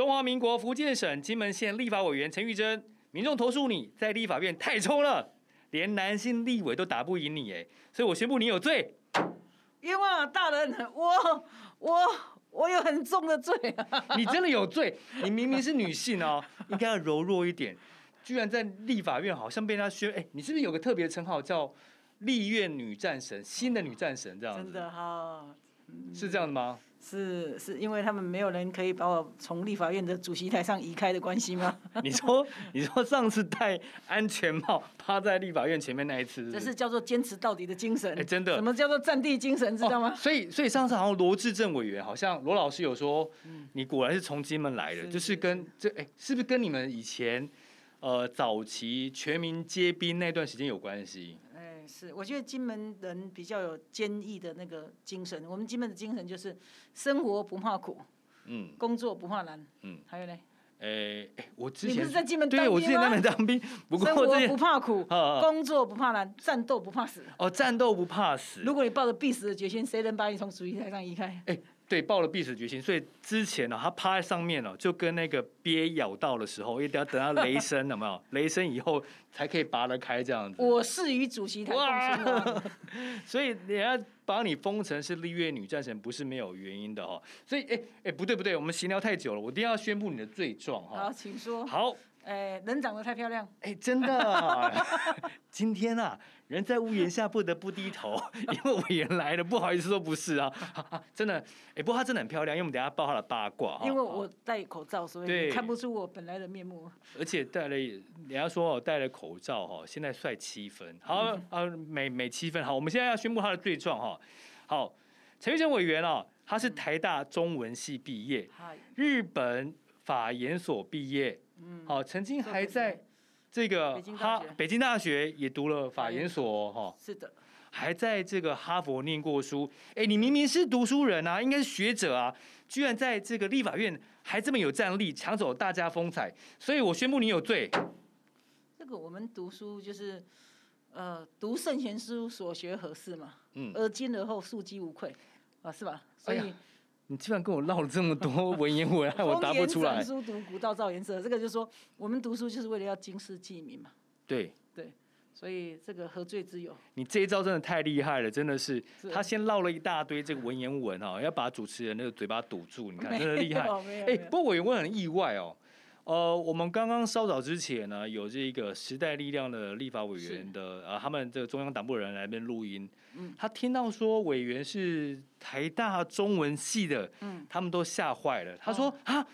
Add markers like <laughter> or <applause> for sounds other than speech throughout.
中华民国福建省金门县立法委员陈玉珍，民众投诉你在立法院太冲了，连男性立委都打不赢你，哎，所以我宣布你有罪。冤枉大人，我我我有很重的罪啊！你真的有罪，你明明是女性哦，应该要柔弱一点，居然在立法院好像被他宣，哎，你是不是有个特别的称号叫立院女战神，新的女战神这样子？真的哈。是这样的吗？是是因为他们没有人可以把我从立法院的主席台上移开的关系吗？<laughs> 你说你说上次戴安全帽趴在立法院前面那一次是是，这是叫做坚持到底的精神。哎，真的，什么叫做战地精神？知道吗？哦、所以所以上次好像罗志政委员，好像罗老师有说，嗯、你果然是从金门来的，是就是跟这哎，是不是跟你们以前呃早期全民皆兵那段时间有关系？是，我觉得金门人比较有坚毅的那个精神。我们金门的精神就是生活不怕苦，嗯，工作不怕难，嗯，还有呢？诶、欸，我之前你不是在金门当兵吗？对，我之前在那边当兵，不过生活不怕苦，<laughs> 工作不怕难，战斗不怕死。哦，战斗不怕死。如果你抱着必死的决心，谁能把你从主席台上移开？哎、欸。对，抱了必死决心，所以之前呢、哦，他趴在上面哦，就跟那个鳖咬到的时候，一定要等到雷 <laughs> 声，有没有？雷声以后才可以拔得开这样子。我是与主席台共 <laughs> 所以人家把你封成是立月女战神，不是没有原因的哈、哦。所以，哎哎，不对不对，我们闲聊太久了，我一定要宣布你的罪状哈。好，请说。好。哎，人长得太漂亮。哎，真的，<laughs> 今天啊，人在屋檐下不得不低头，<laughs> 因为委员来了，不好意思说不是啊，<laughs> 真的。哎，不过她真的很漂亮，因为我们等下报她的八卦。因为我戴口罩，所以看不出我本来的面目。而且戴了，人家说我戴了口罩哈，现在帅七分。好啊，美美七分。好，我们现在要宣布他的罪状哈。好，陈玉珍委员啊，他是台大中文系毕业，日本法研所毕业。嗯，好，曾经还在这个哈北京大学也读了法研所哈，是的，还在这个哈佛念过书。哎，你明明是读书人啊，应该是学者啊，居然在这个立法院还这么有战力，抢走大家风采，所以我宣布你有罪。这个我们读书就是，呃，读圣贤书，所学何事嘛？嗯，而今而后，庶几无愧啊，是吧？所以。哎你居然跟我唠了这么多 <laughs> 文言文，害我答不出来。书读古道造颜色，这个就是说，我们读书就是为了要经世济民嘛。对对，所以这个何罪之有？你这一招真的太厉害了，真的是。是他先唠了一大堆这个文言文哈，要把主持人那个嘴巴堵住，你看真的厉害。哎，不过我也会很意外哦。呃，我们刚刚稍早之前呢，有这个时代力量的立法委员的呃，他们这个中央党部人来这边录音，嗯，他听到说委员是台大中文系的，嗯，他们都吓坏了。他说啊。哦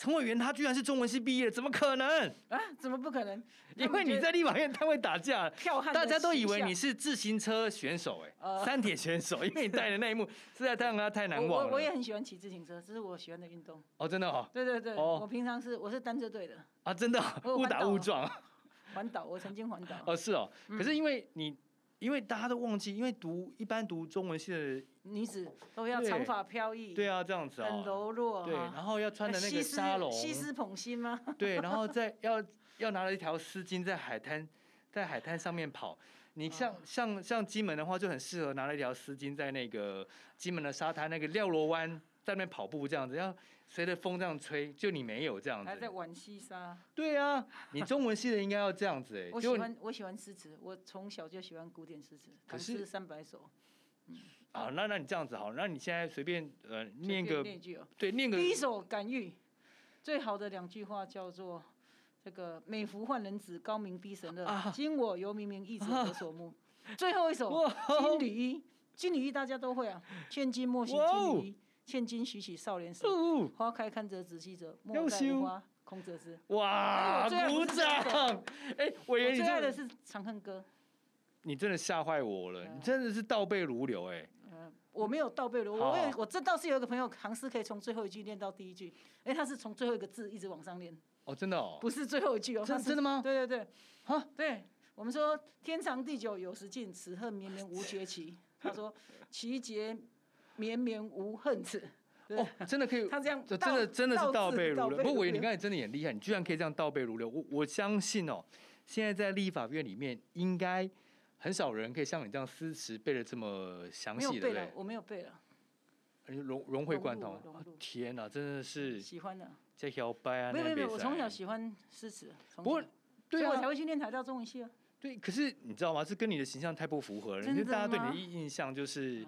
陈委员他居然是中文系毕业，怎么可能啊？怎么不可能？因为你在立法院他会打架，大家都以为你是自行车选手，哎，三铁选手，因为你带的那一幕 <laughs> 实在太让他太难忘了。我我也很喜欢骑自行车，这是我喜欢的运动。哦，真的哦。对对对，我平常是我是单车队的。啊，真的，误打误撞。环岛，我曾经环岛。哦，是哦。可是因为你。因为大家都忘记，因为读一般读中文系的女子都要长发飘逸，对啊，这样子啊，很柔弱，对，然后要穿的那个纱笼，西施捧心吗？<laughs> 对，然后再要要拿了一条丝巾在海滩，在海滩上面跑。你像像像金门的话，就很适合拿了一条丝巾在那个金门的沙滩那个廖罗湾。在那边跑步这样子，要随着风这样吹，就你没有这样子。还在玩西沙。对啊，你中文系的应该要这样子哎。<laughs> 我喜欢我喜欢诗词，我从小就喜欢古典诗词，唐诗三百首。嗯。啊，那那你这样子好，那你现在随便呃念个念句哦。对，念个。第一首《感遇》，最好的两句话叫做：这个美福换人子，高明逼神乐。今我犹明明，一者何所慕？最后一首《金缕衣》，金缕衣大家都会啊，千金莫惜金缕衣。千金许洗少年时，花开堪折直须折，莫待无花空折枝。哇，鼓掌！哎，委员，你最爱的是《长恨歌》。你真的吓坏我了，你真的是倒背如流哎。嗯，我没有倒背如流，我有，我这倒是有一个朋友，唐诗可以从最后一句念到第一句。哎，他是从最后一个字一直往上念。哦，真的哦，不是最后一句哦，真的吗？对对对，哈，对我们说天长地久有时尽，此恨绵绵无绝期。他说其节。绵绵无恨齿，哦，真的可以，<laughs> 他这样，真的真的是倒背如流。不过我，你刚才真的也厉害，你居然可以这样倒背如流。我我相信哦，现在在立法院里面，应该很少人可以像你这样诗词背的这么详细的。背了，我没有背了。融融会贯通。天哪，真的是喜欢的。在摇摆啊，没有没有，我从小喜欢诗词。不过，对啊，我才会去念台大中文系啊。对，可是你知道吗？这跟你的形象太不符合了。因为大家对你的印象就是。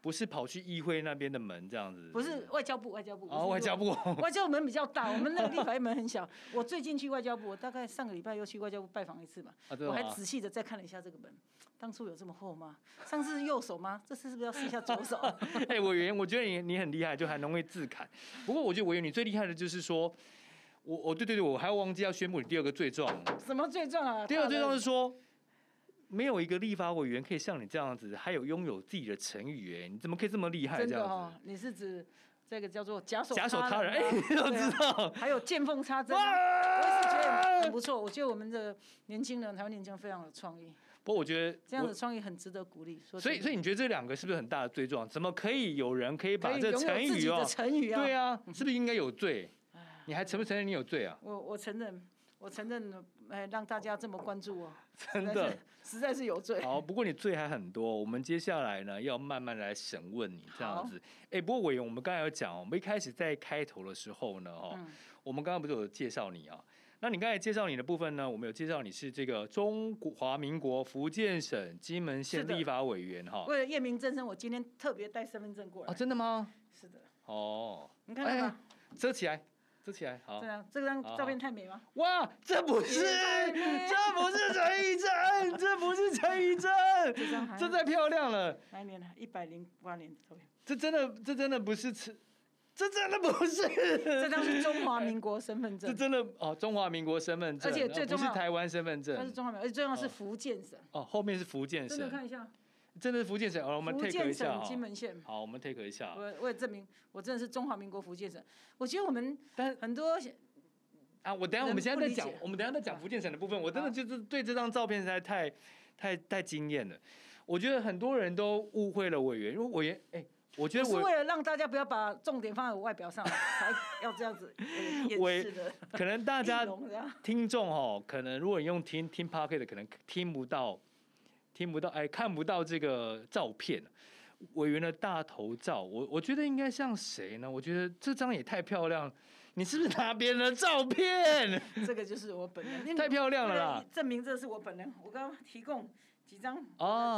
不是跑去议会那边的门这样子，不是外交部，外交部哦，外交部，外交部门比较大，<laughs> 我们那个立法院门很小。我最近去外交部，我大概上个礼拜又去外交部拜访一次嘛，啊、我还仔细的再看了一下这个门，当初有这么厚吗？上次是右手吗？这次是不是要试一下左手？<laughs> 哎、欸，委员，我觉得你你很厉害，就还容易自砍。不过我觉得委员你最厉害的就是说，我我对对对，我还要忘记要宣布你第二个罪状。什么罪状啊？第二个罪状是说。没有一个立法委员可以像你这样子，还有拥有自己的成语，哎，你怎么可以这么厉害？真的哦，你是指这个叫做假手假手他人？哎，你都知道。还有见缝插针，我也是觉得很不错。我觉得我们的年轻人，台湾年轻人非常有创意。不过我觉得这样的创意很值得鼓励。所以，所以你觉得这两个是不是很大的罪状？怎么可以有人可以把这成语哦？成语啊，对啊，是不是应该有罪？<laughs> 你还承不承认你有罪啊？我我承认，我承认。哎，让大家这么关注我，<laughs> 真的实在是有罪。好，不过你罪还很多，我们接下来呢要慢慢来审问你这样子。哎，不过委员，我们刚才有讲，我们一开始在开头的时候呢，哦，我们刚刚不是有介绍你啊？那你刚才介绍你的部分呢，我们有介绍你是这个中华民国福建省金门县立法委员哈。为了验明正身，我今天特别带身份证过来。哦，真的吗？是的。哦，你看看，遮起来。遮起来，好。这样，这张照片太美吗？哇，这不是，这不是陈怡贞，这不是陈怡贞，这太漂亮了。哪一年的？一百零八年的照片。这真的，这真的不是陈，这真的不是。这张是中华民国身份证。这真的哦，中华民国身份证，而且最重要不是台湾身份证。它是中华民国，而且最重要是福建省。哦，后面是福建省。真的看一下。真的是福建省，哦我们 take 一下金门县。好，我们 take 一下。我为了证明我真的是中华民国福建省，我觉得我们但很多。啊，我等下我们现在在讲，我们等下在讲福建省的部分，我真的就是对这张照片实在太太太惊艳了。我觉得很多人都误会了委员，因为委员，哎，我觉得我是为了让大家不要把重点放在我外表上，<laughs> 才要这样子 <laughs> 掩饰的。可能大家 <laughs> 听众哦，可能如果你用听听 p o c k e t 的，可能听不到，听不到，哎，看不到这个照片。委员的大头照，我我觉得应该像谁呢？我觉得这张也太漂亮。你是不是拿别人的照片？<laughs> 这个就是我本人，<laughs> 太漂亮了啦！证明这是我本人。我刚刚提供几张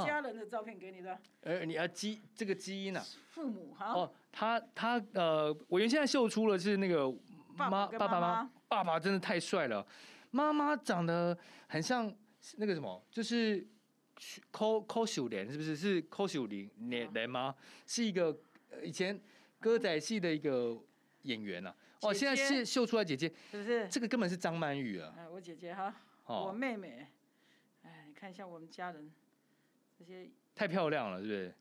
家人的照片给你的。哎、哦，你要基这个基因啊？父母哈。哦，他他呃，委员现在秀出了是那个妈爸爸妈妈，爸爸真的太帅了，妈妈长得很像那个什么，就是柯柯秀莲是不是？是扣秀莲莲莲吗？是一个以前歌仔戏的一个演员啊。哦，现在是秀出来姐姐，是不是？这个根本是张曼玉啊！哎，我姐姐哈，我妹妹，哎，你看一下我们家人这些，太漂亮了，是不是？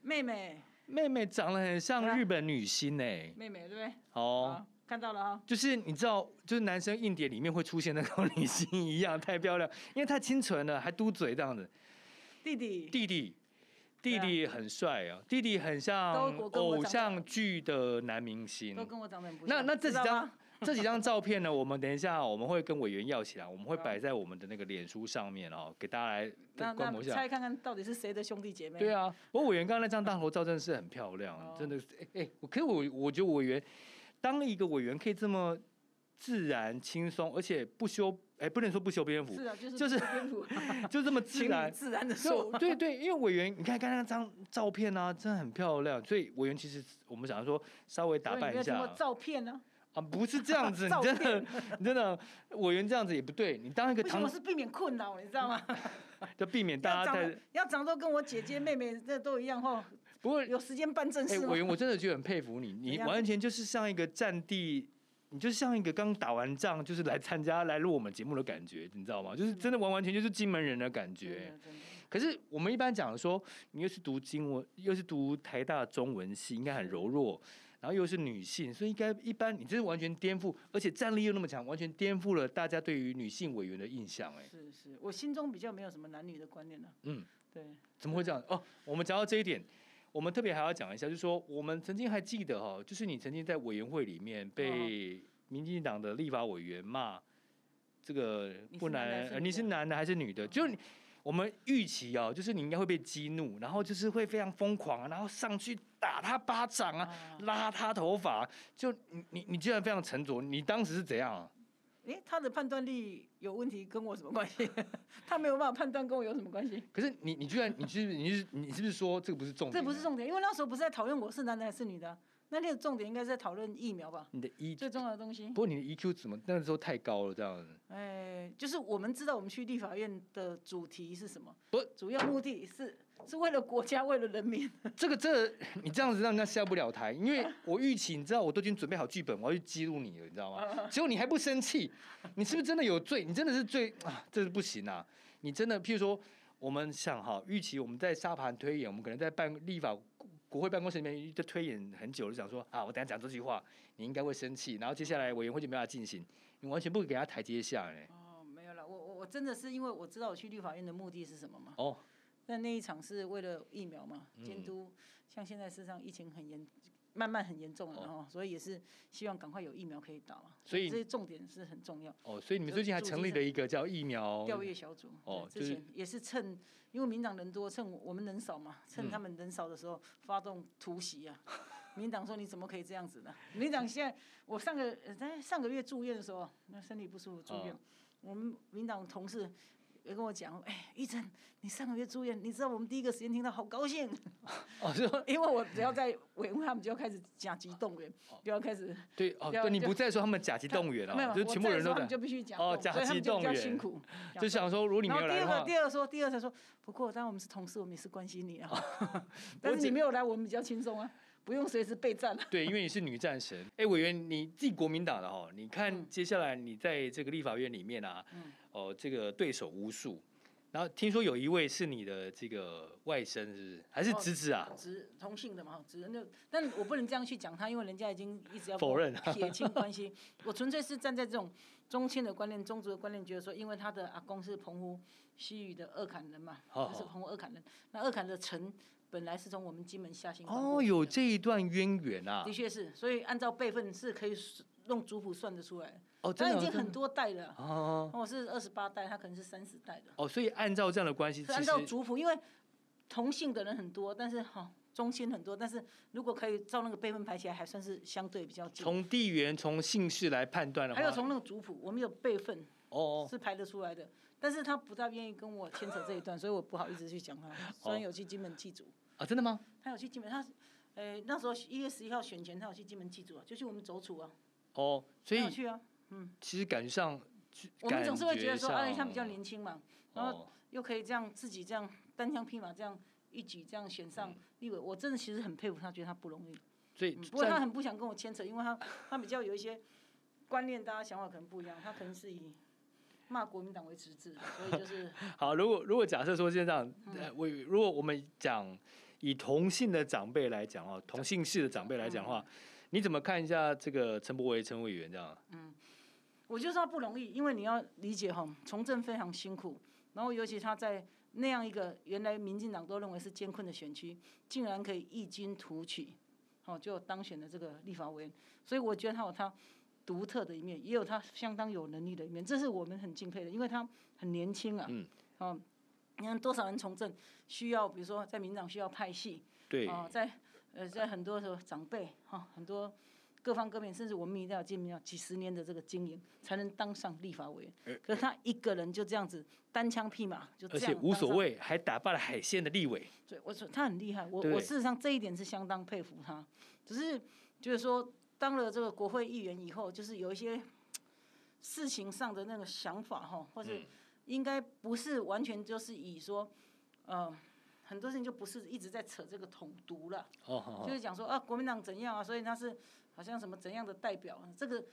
妹妹，妹妹长得很像日本女星呢。妹妹，对不对？哦，看到了啊。就是你知道，就是男生硬碟里面会出现那个女星一样，太漂亮，因为太清纯了，还嘟嘴这样子。弟弟，弟弟。弟弟很帅啊，弟弟很像偶像剧的男明星。都跟我长得很不像。那那这几张 <laughs> 这几张照片呢？我们等一下我们会跟委员要起来，我们会摆在我们的那个脸书上面哦，给大家来观摩一下。猜看看到底是谁的兄弟姐妹？对啊，我委员刚刚那张大头照真的是很漂亮，真的是哎哎，可是我我觉得委员当一个委员可以这么自然轻松，而且不修。哎，不能说不修边幅，是啊，就是就是 <laughs> 就这么自然 <laughs> 自然的说，对对，因为委员，你看刚刚那张照片啊，真的很漂亮，所以委员其实我们想要说稍微打扮一下。照片呢？啊，不是这样子，<laughs> 你真的你真的委员这样子也不对，你当一个唐，我是避免困扰，你知道吗？就避免大家在要长得跟我姐姐妹妹这都一样哈。不过有时间办正事。委员，我真的觉得很佩服你，你完全就是像一个战地。你就像一个刚打完仗，就是来参加来录我们节目的感觉，你知道吗？就是真的完完全全就是金门人的感觉。可是我们一般讲说，你又是读经文，又是读台大中文系，应该很柔弱，然后又是女性，所以应该一般你这是完全颠覆，而且战力又那么强，完全颠覆了大家对于女性委员的印象。哎，是是，我心中比较没有什么男女的观念呢。嗯，对。怎么会这样？哦，我们讲到这一点。我们特别还要讲一下，就是说我们曾经还记得哈，就是你曾经在委员会里面被民进党的立法委员骂，这个不男，你是男的还是女的？就我们预期哦，就是你应该会被激怒，然后就是会非常疯狂啊，然后上去打他巴掌啊，拉他头发，就你你你居然非常沉着，你当时是怎样啊？哎，他的判断力有问题，跟我什么关系？<laughs> 他没有办法判断，跟我有什么关系？可是你你居然你是你是你是不是说这个不是重点？这不是重点，因为那时候不是在讨论我是男的还是女的。那那个重点应该是在讨论疫苗吧？你的 E 最重要的东西。不过你的 EQ 怎么那个时候太高了这样子？哎，就是我们知道我们去立法院的主题是什么？不，主要目的是是为了国家，为了人民。这个这个、你这样子让人家下不了台，因为 <laughs> 我预期你知道我都已经准备好剧本，我要去激怒你了，你知道吗？<laughs> 结果你还不生气，你是不是真的有罪？你真的是罪啊？这是不行啊！你真的，譬如说我们想哈，预期我们在沙盘推演，我们可能在办立法。国会办公室里面就推演很久，就想说啊，我等下讲这句话，你应该会生气，然后接下来委员会就没办法进行，你完全不给他台阶下哎。哦，没有了，我我我真的是因为我知道我去立法院的目的是什么嘛。哦。那那一场是为了疫苗嘛，监督，像现在事实上疫情很严，慢慢很严重了哈，所以也是希望赶快有疫苗可以打嘛。所以这些重点是很重要。哦，所以你们最近还成立了一个叫疫苗调阅小组。哦，之前也是趁。因为民党人多，趁我们人少嘛，趁他们人少的时候发动突袭啊！<laughs> 民党说，你怎么可以这样子呢？民党现在，我上个在上个月住院的时候，那身体不舒服住院，我们民党同事。也跟我讲，哎，玉珍，你上个月住院，你知道我们第一个时间听到，好高兴。哦，<laughs> 因为我只要在委员会，他们就要开始甲级动员，就要开始。对哦，对，你不再说他们甲级动员了，没有，就全部人都在。就必须讲哦，甲级动员。辛苦。<laughs> 就想说，如果你没有来的话。第二个，第二个说，第二才说，不过当然我们是同事，我们也是关心你啊。<laughs> 但是你没有来，我们比较轻松啊。不用随时备战。对，因为你是女战神。哎，委员，你自己国民党的哈，你看接下来你在这个立法院里面啊，哦、呃，这个对手无数。然后听说有一位是你的这个外甥，是不是？还是侄子啊？侄同姓的嘛，侄那，但我不能这样去讲他，因为人家已经一直要否认撇清关系。我纯粹是站在这种宗亲的观念、宗族的观念，觉得说，因为他的阿公是澎湖西屿的二坎人嘛，他是澎湖二坎人，那二坎的城。本来是从我们金门下行哦，有这一段渊源啊。的确是，所以按照辈分是可以用族谱算得出来。哦。他已经很多代了。哦。我是二十八代，他可能是三十代的。哦，所以按照这样的关系，是按照族谱，因为同姓的人很多，但是哈宗亲很多，但是如果可以照那个辈分排起来，还算是相对比较近。从地缘、从姓氏来判断的话，还有从那个族谱，我们有辈分哦，是排得出来的。但是他不大愿意跟我牵扯这一段，所以我不好意思去讲他。虽然有去金门祭祖。啊，真的吗？他有去金门，他，呃，那时候一月十一号选前，他有去金门祭祖啊，就去我们走楚啊。哦，所以有去啊，嗯。其实感觉上，我们总是会觉得说，啊，他比较年轻嘛，然后又可以这样自己这样单枪匹马这样一举这样选上立委，我真的其实很佩服他，觉得他不容易。所以，不过他很不想跟我牵扯，因为他 <laughs> 他比较有一些观念，大家想法可能不一样，他可能是以骂国民党为实质，所以就是。<laughs> 好，如果如果假设说现在这样，呃，我如果我们讲。以同性的长辈来讲哦，同姓氏的长辈来讲的话，你怎么看一下这个陈柏维陈委员这样？嗯，我觉得他不容易，因为你要理解哈，从政非常辛苦，然后尤其他在那样一个原来民进党都认为是艰困的选区，竟然可以异军突起，哦，就当选了这个立法委员，所以我觉得他有他独特的一面，也有他相当有能力的一面，这是我们很敬佩的，因为他很年轻啊，嗯，哦。你看多少人从政需要，比如说在民党需要派系，对，啊、呃，在呃在很多时候长辈哈、哦，很多各方各面，甚至我们一定要经历几十年的这个经营，才能当上立法委员。呃、可是他一个人就这样子单枪匹马就而且无所谓，还打败了海鲜的立委。对，我说他很厉害，我我事实上这一点是相当佩服他。只是就是说，当了这个国会议员以后，就是有一些事情上的那个想法哈，<laughs> 或是。嗯应该不是完全就是以说，呃，很多事情就不是一直在扯这个统独了，oh, oh, oh. 就是讲说啊，国民党怎样啊，所以他是好像什么怎样的代表，这个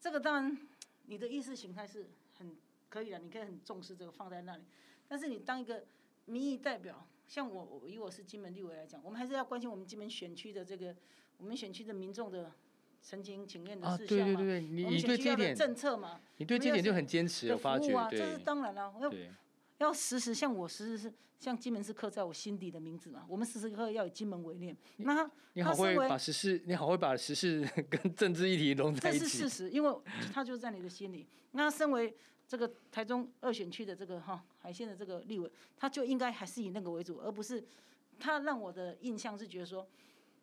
这个当然你的意识形态是很可以的，你可以很重视这个放在那里，但是你当一个民意代表，像我，我以我是金门立委来讲，我们还是要关心我们金门选区的这个我们选区的民众的。陈情请愿的事项嘛，对对对，你你对这点政策嘛，你对这点就很坚持，有发觉，这是当然了，要要时时像我时时是像金门是刻在我心底的名字嘛，我们时时刻刻要以金门为念。那你好会把时事，你好会把时事 <laughs> 跟政治议题融在一起，这是事实，因为他就在你的心里。那身为这个台中二选区的这个哈海线的这个立委，他就应该还是以那个为主，而不是他让我的印象是觉得说，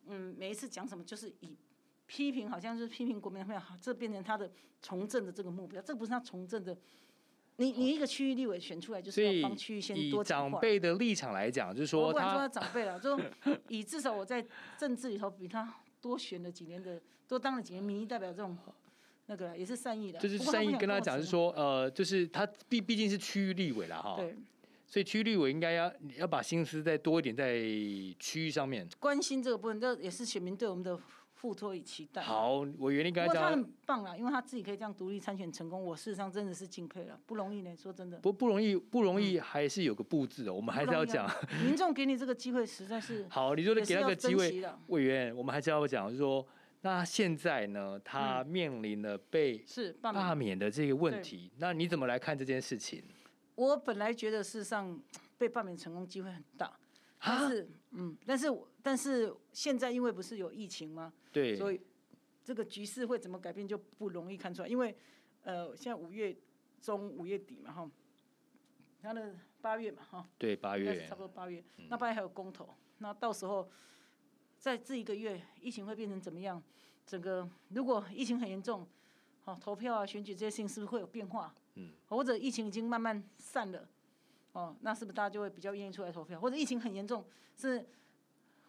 嗯，每一次讲什么就是以批评，好像就是批评国民党，这变成他的从政的这个目标，这不是他从政的。你你一个区域立委选出来就是要帮区域先多长辈的立场来讲，就是说我不管说他长辈了，<laughs> 就以至少我在政治里头比他多选了几年的，多当了几年民意代表这种。那个也是善意的，就是善意跟他讲，是说，呃，就是他毕毕竟是区域立委了哈，对，所以区域立委应该要要把心思再多一点在区域上面，关心这个部分，这也是选民对我们的付托与期待。好，我原来跟他讲，他很棒啊，因为他自己可以这样独立参选成功，我事实上真的是敬佩了，不容易呢，说真的。不不容易，不容易，还是有个布置的，我们还是要讲。民众给你这个机会实在是 <laughs> 好，你说的给那个机会，委员，我们还是要讲，就是说。那现在呢？他面临了被罢免的这个问题。那你怎么来看这件事情？我本来觉得事实上被罢免成功机会很大，但是嗯，但是但是现在因为不是有疫情吗？对，所以这个局势会怎么改变就不容易看出来。因为呃，现在五月中五月底嘛，哈，他的八月嘛，哈，对，八月差不多八月，那八月还有公投，那到时候。在这一个月，疫情会变成怎么样？整个如果疫情很严重，好投票啊、选举这些事情是不是会有变化？嗯，或者疫情已经慢慢散了，哦，那是不是大家就会比较愿意出来投票？或者疫情很严重，是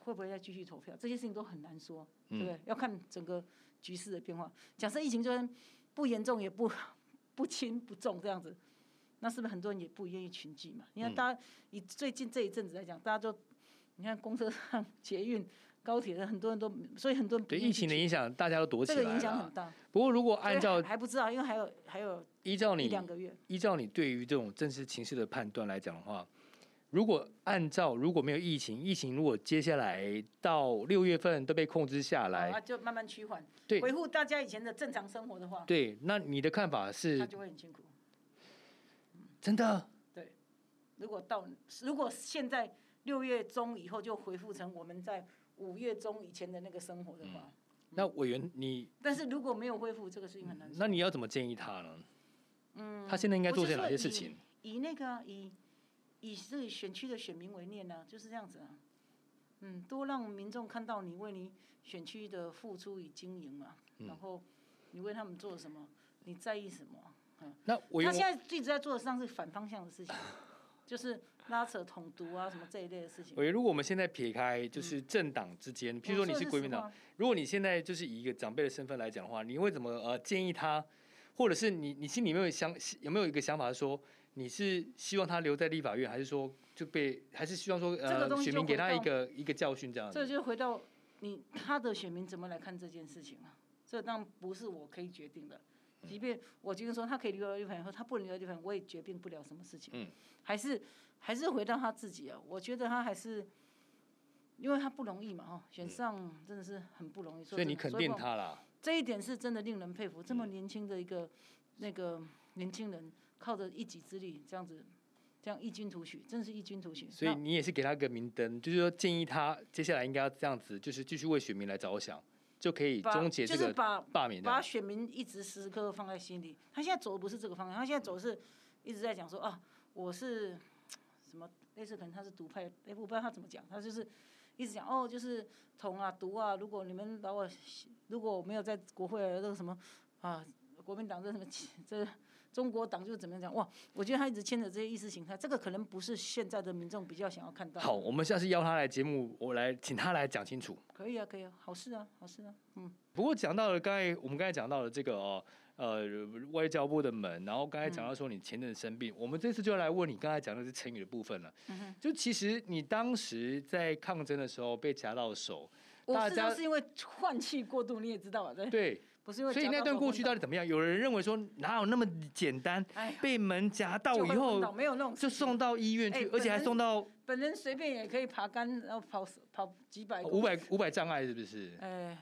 会不会再继续投票？这些事情都很难说，对不对？要看整个局势的变化。假设疫情就算不严重，也不 <laughs> 不轻不重这样子，那是不是很多人也不愿意群聚嘛？你看，大家以最近这一阵子来讲，大家都你看公车上捷运。高铁的很多人都，所以很多人对疫情的影响，大家都躲起来了。这个影响很大。不过如果按照还不知道，因为还有还有依照你两个月，依照你对于这种政治情势的判断来讲的话，如果按照如果没有疫情，疫情如果接下来到六月份都被控制下来，啊，就慢慢趋缓，对，维护大家以前的正常生活的话，对，那你的看法是？他就会很辛苦。真的？对。如果到如果现在六月中以后就恢复成我们在。五月中以前的那个生活的话，嗯、那委员你，但是如果没有恢复，这个事情很难、嗯。那你要怎么建议他呢？嗯，他现在应该做些哪些事情？以，以那个以以这个选区的选民为念呢、啊，就是这样子啊。嗯，多让民众看到你为你选区的付出与经营嘛，嗯、然后你为他们做什么，你在意什么？嗯，那我他现在一直在做的，实际上是反方向的事情。就是拉扯统独啊，什么这一类的事情。喂，如果我们现在撇开就是政党之间，嗯、譬如说你是国民党，如果你现在就是以一个长辈的身份来讲的话，你会怎么呃建议他，或者是你你心里面有想有没有一个想法说，你是希望他留在立法院，还是说就被还是希望说呃选民给他一个一个教训这样？这就回到你他的选民怎么来看这件事情啊？这当然不是我可以决定的。即便我今天说他可以留在立法院，他不能留在立法院，我也决定不了什么事情。嗯，还是还是回到他自己啊。我觉得他还是，因为他不容易嘛，哈，选上真的是很不容易。所以你肯定他了。这一点是真的令人佩服，这么年轻的一个那个年轻人，靠着一己之力这样子，这样异军突起，真的是异军突起。所以你也是给他个明灯，就是说建议他接下来应该要这样子，就是继续为选民来着想。就可以终结这个罢免，把选民一直时时刻刻放在心里。他现在走的不是这个方向，他现在走的是一直在讲说啊，我是什么类似可能他是独派，哎，我不知道他怎么讲，他就是一直讲哦，就是统啊独啊，如果你们把我如果我没有在国会那个什么啊，国民党这什么这。中国党就怎么样讲？哇，我觉得他一直牵着这些意识形态，这个可能不是现在的民众比较想要看到。好，我们下次邀他来节目，我来请他来讲清楚。可以啊，可以啊，好事啊，好事啊，嗯。不过讲到了刚才我们刚才讲到了这个哦，呃，外交部的门，然后刚才讲到说你前阵生病，嗯、我们这次就来问你刚才讲的是成语的部分了。嗯哼。就其实你当时在抗争的时候被夹到手，大家是因为换气过度，你也知道吧？对。对。所以那段过去到底怎么样？有人认为说哪有那么简单？被门夹到以后，就送到医院去，而且还送到。本人随便也可以爬杆，然后跑跑几百。五百五百障碍是不是？哎，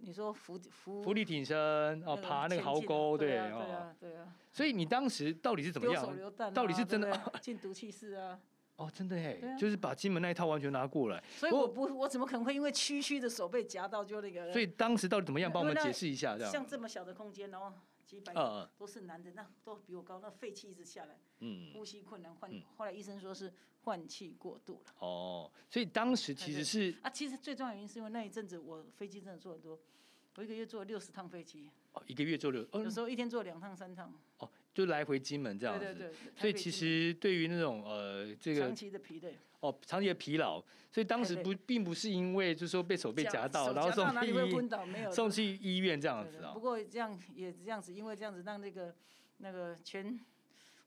你说浮浮。浮力挺身哦，爬那个壕沟，对啊，对啊。所以你当时到底是怎么样？到底是真的 <laughs> 进毒气室啊？哦，真的哎，就是把金门那一套完全拿过来。所以我不，我怎么可能会因为区区的手被夹到就那个？所以当时到底怎么样？帮我们解释一下，这样。像这么小的空间，然后几百个都是男的，那都比我高，那肺气一直下来，嗯，呼吸困难，换后来医生说是换气过度了。哦，所以当时其实是啊，其实最重要原因是因为那一阵子我飞机真的坐很多，我一个月坐六十趟飞机。哦，一个月坐六，有时候一天坐两趟三趟。哦，就来回金门这样子。对对对。所以其实对于那种呃这个长期的疲累。哦，长期的疲劳，所以当时不并不是因为就是说被手被夹到，然后送去医 <laughs> 送去医院这样子啊。不过这样也这样子，因为这样子让那个那个全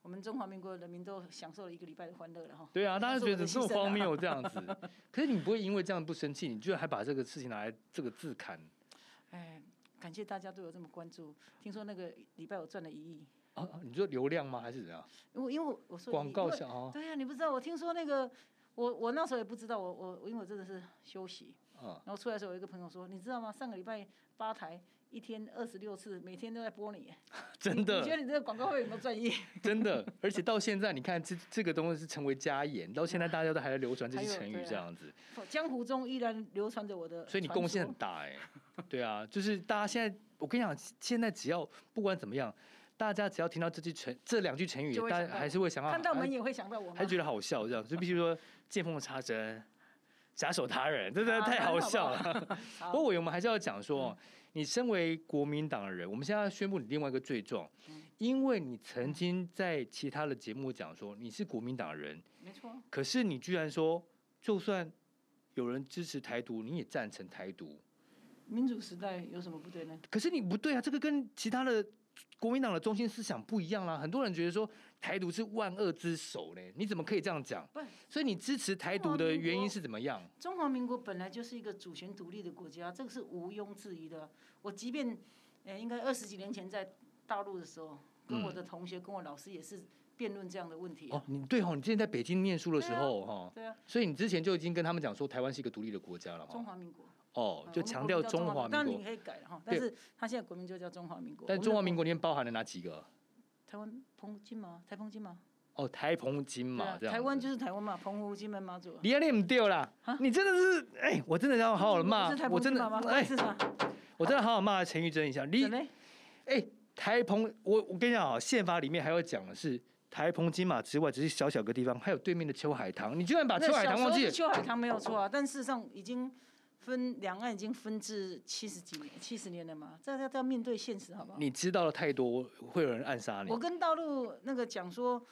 我们中华民国人民都享受了一个礼拜的欢乐了哈。对啊，大家觉得这么荒谬这样子，<laughs> 可是你不会因为这样不生气，你居然还把这个事情拿来这个自砍。哎，感谢大家对我这么关注。听说那个礼拜我赚了一亿。啊，你说流量吗？还是怎样？因为因为我说广告小啊。对呀，你不知道，我听说那个。我我那时候也不知道，我我因为我真的是休息，然后出来的时候，有一个朋友说，你知道吗？上个礼拜八台一天二十六次，每天都在播你，<laughs> 真的。你觉得你这个广告会有没有赚意？<laughs> 真的，而且到现在，你看这这个东西是成为家言，到现在大家都还在流传这些成语这样子。江湖中依然流传着我的，所以你贡献很大哎。对啊，就是大家现在，我跟你讲，现在只要不管怎么样。大家只要听到这句成这两句成语，大家还是会想到看到门也会想到我，还觉得好笑这样，就必须说见缝插针，假手他人，真的太好笑了。<laughs> 不过我们还是要讲说，你身为国民党的人，我们现在要宣布你另外一个罪状，因为你曾经在其他的节目讲说你是国民党人，没错。可是你居然说，就算有人支持台独，你也赞成台独。民主时代有什么不对呢？可是你不对啊，这个跟其他的。国民党的中心思想不一样啦，很多人觉得说台独是万恶之首嘞，你怎么可以这样讲？所以你支持台独的原因是怎么样？中华民国本来就是一个主权独立的国家，这个是毋庸置疑的。我即便，呃，应该二十几年前在大陆的时候，跟我的同学、跟我老师也是辩论这样的问题。哦，你对哦，你之前在北京念书的时候哈，对啊，所以你之前就已经跟他们讲说台湾是一个独立的国家了。中华民国。哦，就强调中华民国。当然你可以改了哈，但是他现在国名就叫中华民国。但中华民国里面包含了哪几个？台湾、澎、金马、台澎金马。哦，台澎金马这样。台湾就是台湾嘛，澎湖、金门、马祖。你你唔对啦，你真的是哎，我真的要好好的骂，我真的哎，我真的好好骂陈玉珍一下。你哎，台澎，我我跟你讲啊，宪法里面还有讲的是台澎金马之外，只是小小个地方，还有对面的秋海棠，你居然把秋海棠忘记了？秋海棠没有错啊，但事实上已经。分两岸已经分至七十几年，七十年了嘛，这要要面对现实，好不好？你知道的太多，会有人暗杀你。我跟大陆那个讲说，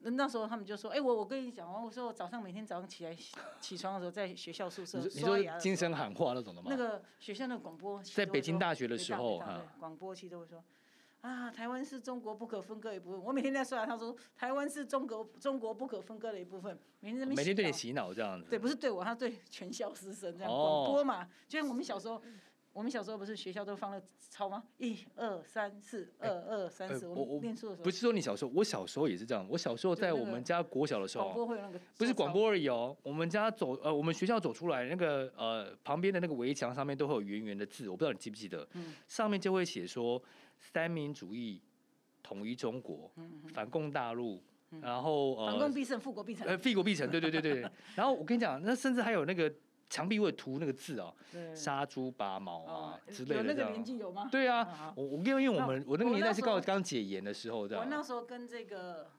那时候他们就说，哎、欸，我我跟你讲哦，我说我早上每天早上起来起床的时候，在学校宿舍你，你说精神喊话那种的吗？那个学校那个广播，在北京大学的时候，广播器都会说。啊，台湾是中国不可分割的一部分。我每天在说啊，他说台湾是中国中国不可分割的一部分。每天每天对你洗脑这样子。对，不是对我，他对全校师生这样广播嘛。就像我们小时候，我们小时候不是学校都放了抄吗？一二三四，二二三四。我我念书的时候。不是说你小时候，我小时候也是这样。我小时候在我们家国小的时候，不是广播而已哦。我们家走呃，我们学校走出来那个呃旁边的那个围墙上面都会有圆圆的字，我不知道你记不记得。嗯上面就会写说。三民主义，统一中国，反共大陆，然后呃，反共必胜，富国必成。呃，富国必成，对对对对。<laughs> 然后我跟你讲，那甚至还有那个墙壁会涂那个字哦，杀猪拔毛啊之类的。有那个年纪有吗？对啊，我我因为因为我们我那个年代是刚刚解严的时候，这样。我那时候跟这个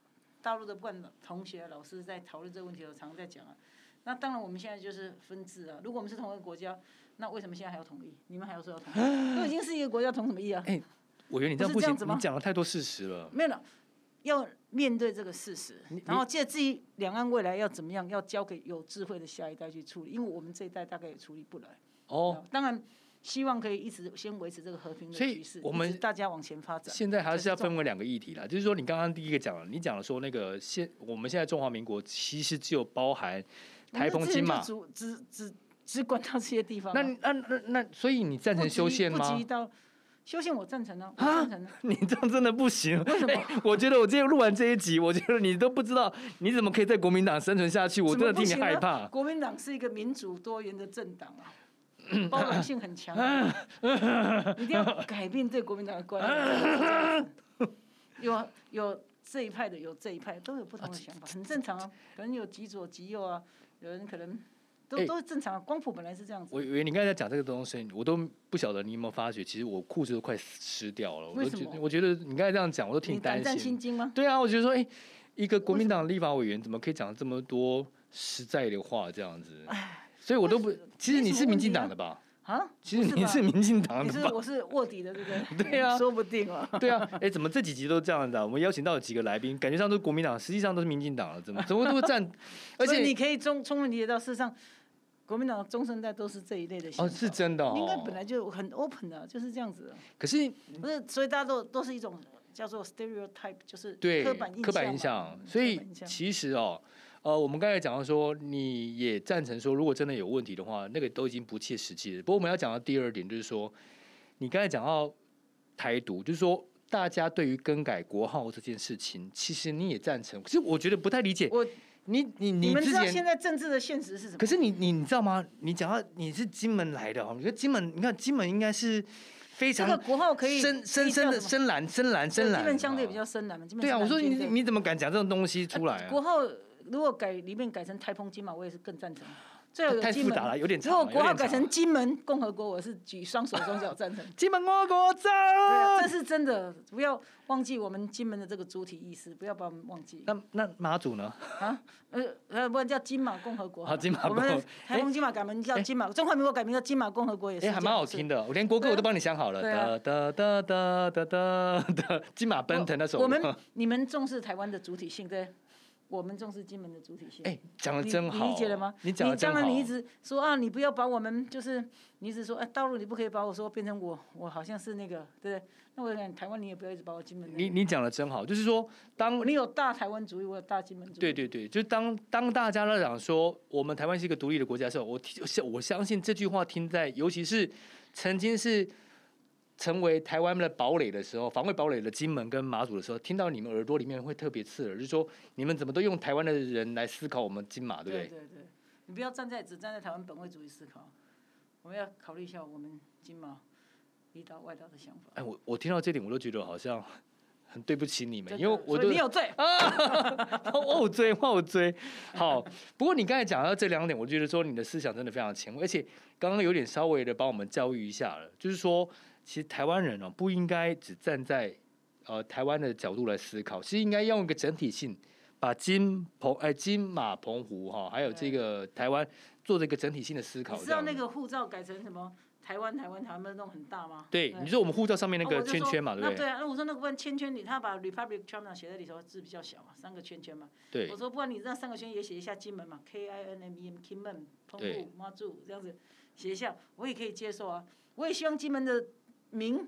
大陆的不管同学老师在讨论这个问题，我常常在讲啊。那当然我们现在就是分治啊。如果我们是同一个国家，那为什么现在还要统一？你们还要说要统一？<laughs> 都已经是一个国家，统什么一啊？我觉得你这样不行，你讲了太多事实了。没有了，要面对这个事实，然后借自己两岸未来要怎么样，要交给有智慧的下一代去处理，因为我们这一代大概也处理不来。哦，当然希望可以一直先维持这个和平的局势，我们大家往前发展。现在还是要分为两个议题啦，就是说你刚刚第一个讲了，你讲了说那个现我们现在中华民国其实只有包含台澎金马，只只只只管到这些地方。那那那那，所以你赞成修宪吗？修宪我赞成呢，我赞成呢！<laughs> 你这样真的不行。为什么？欸、我觉得我今天录完这一集，我觉得你都不知道你怎么可以在国民党生存下去。我真的替你害怕。国民党是一个民主多元的政党啊，<laughs> 包容性很强，一定要改变对国民党的观念。有有这一派的，有这一派，都有不同的想法，很正常啊。可能有极左极右啊，有人可能。都都是正常。光谱本来是这样子。我以为你刚才在讲这个东西，我都不晓得你有没有发觉，其实我裤子都快湿掉了。为什么？我觉得你刚才这样讲，我都挺担心。心惊吗？对啊，我觉得说，哎、欸，一个国民党立法委员怎么可以讲这么多实在的话，这样子？所以我都不，其实你是民进党的吧？啊，其实你是民进党的，吧是我是卧底的，对不对？对啊，<laughs> 说不定啊。对啊，哎，怎么这几集都这样子啊？我们邀请到了几个来宾，感觉上都是国民党，实际上都是民进党了，怎么怎么都站？<laughs> 而且你可以充充分理解到，事实上，国民党中生代都是这一类的。哦，是真的哦。应该本来就很 open 的，就是这样子。可是不是，所以大家都都是一种叫做 stereotype，就是对刻板印象。刻板印象。所以其实哦。呃，我们刚才讲到说，你也赞成说，如果真的有问题的话，那个都已经不切实际了。不过我们要讲到第二点，就是说，你刚才讲到台独，就是说，大家对于更改国号这件事情，其实你也赞成。可是我觉得不太理解。我，你你你，你们知道现在政治的现实是什么？可是你你你知道吗？你讲到你是金门来的哦，你说金门，你看金门应该是非常这个国号可以深深深的深蓝深蓝深蓝，金门相对比较深蓝嘛。对啊，我说你你怎么敢讲这种东西出来啊？国号。如果改里面改成台风金马，我也是更赞成。最后有金门，太复杂了，有点长。如果国号改成金门共和国，我是举双手双脚赞成。金门共和国赞。这是真的，不要忘记我们金门的这个主体意识，不要把我们忘记。那那马祖呢？啊，呃呃，不然叫金马共和国。好，金马共和国。我们台澎金马改名叫金马，中华民国改名叫金马共和国也是。哎，还蛮好听的，我连国歌我都帮你想好了。哒哒哒哒哒哒，金马奔腾那首。我们你们重视台湾的主体性，对。我们重视金门的主体性。哎，讲的真好。你理解了吗？你讲的真好。你当然你一直说啊，你不要把我们就是，你一直说哎，道路你不可以把我说变成我，我好像是那个，对不对？那我讲台湾你也不要一直把我金门。你你讲的真好，就是说当你有大台湾主义，我有大金门主义。对对对，就当当大家都讲说我们台湾是一个独立的国家的时候，我我相信这句话听在，尤其是曾经是。成为台湾的堡垒的时候，防卫堡垒的金门跟马祖的时候，听到你们耳朵里面会特别刺耳，就是说你们怎么都用台湾的人来思考我们金马，对不对？对对对，你不要站在只站在台湾本位主义思考，我们要考虑一下我们金马里岛外岛的想法。哎，我我听到这点，我都觉得好像很对不起你们，因为我都你有罪啊，<laughs> 我有罪，我有罪。好，不过你刚才讲到这两点，我觉得说你的思想真的非常前卫，而且刚刚有点稍微的帮我们教育一下了，就是说。其实台湾人哦，不应该只站在呃台湾的角度来思考，其实应该用一个整体性，把金澎哎金马澎湖哈，还有这个台湾做这个整体性的思考。你知道那个护照改成什么？台湾台湾台湾不是弄很大吗？对，你说我们护照上面那个圈圈嘛，对不对？那对啊，那我说那个圈圈里，他把 Republic China 写在里头，字比较小嘛，三个圈圈嘛。对。我说不然你让三个圈也写一下金门嘛，K I N M E M 金门澎湖妈祖这样子写一下，我也可以接受啊。我也希望金门的。名，